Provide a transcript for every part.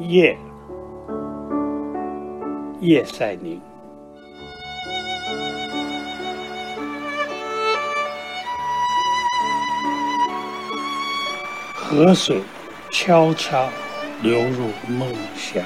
夜，叶赛宁。河水悄悄流入梦乡，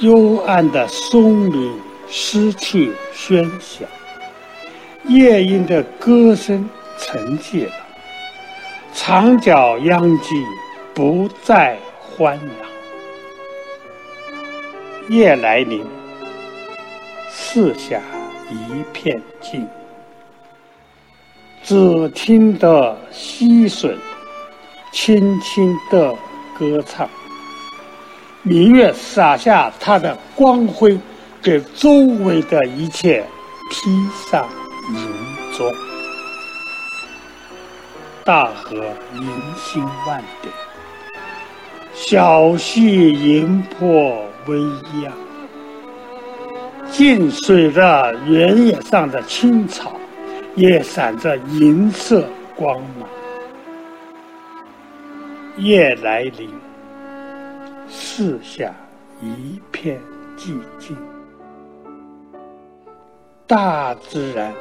幽暗的松林失去喧响，夜莺的歌声沉寂了，长角秧鸡不再欢嚷。夜来临，四下一片静，只听得溪水轻轻的歌唱。明月洒下它的光辉，给周围的一切披上银装。大河银星万点，小溪银波。微漾，近水着原野上的青草，也闪着银色光芒。夜来临，四下一片寂静，大自然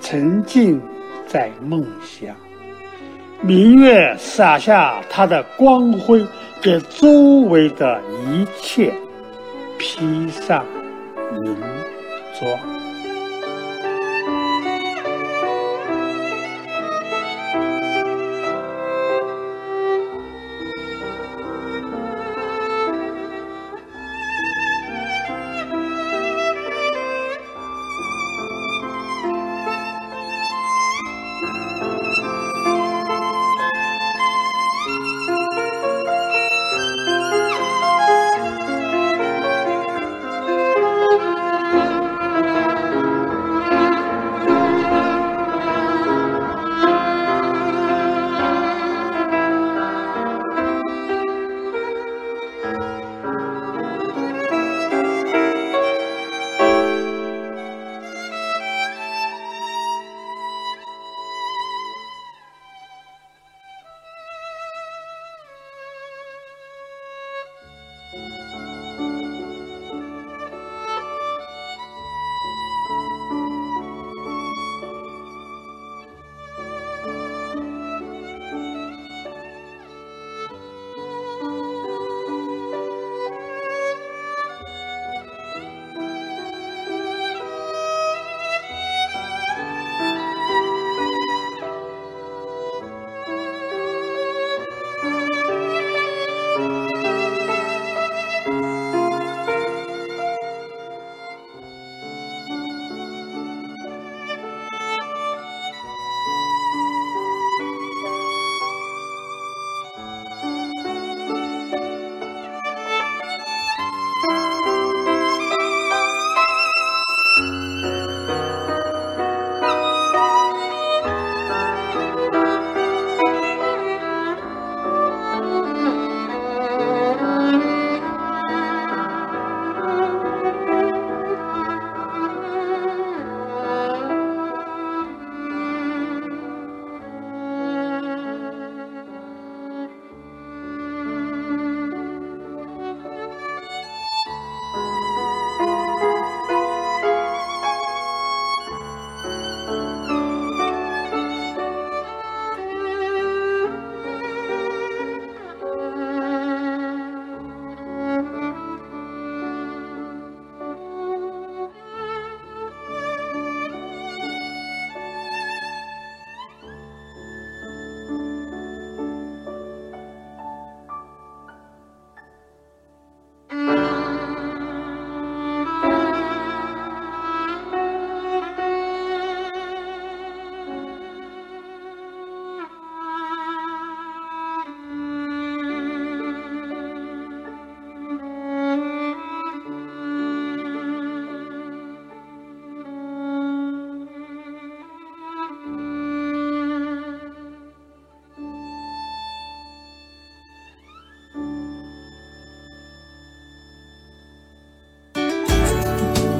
沉浸在梦乡。明月洒下它的光辉，给周围的一切。披上银装。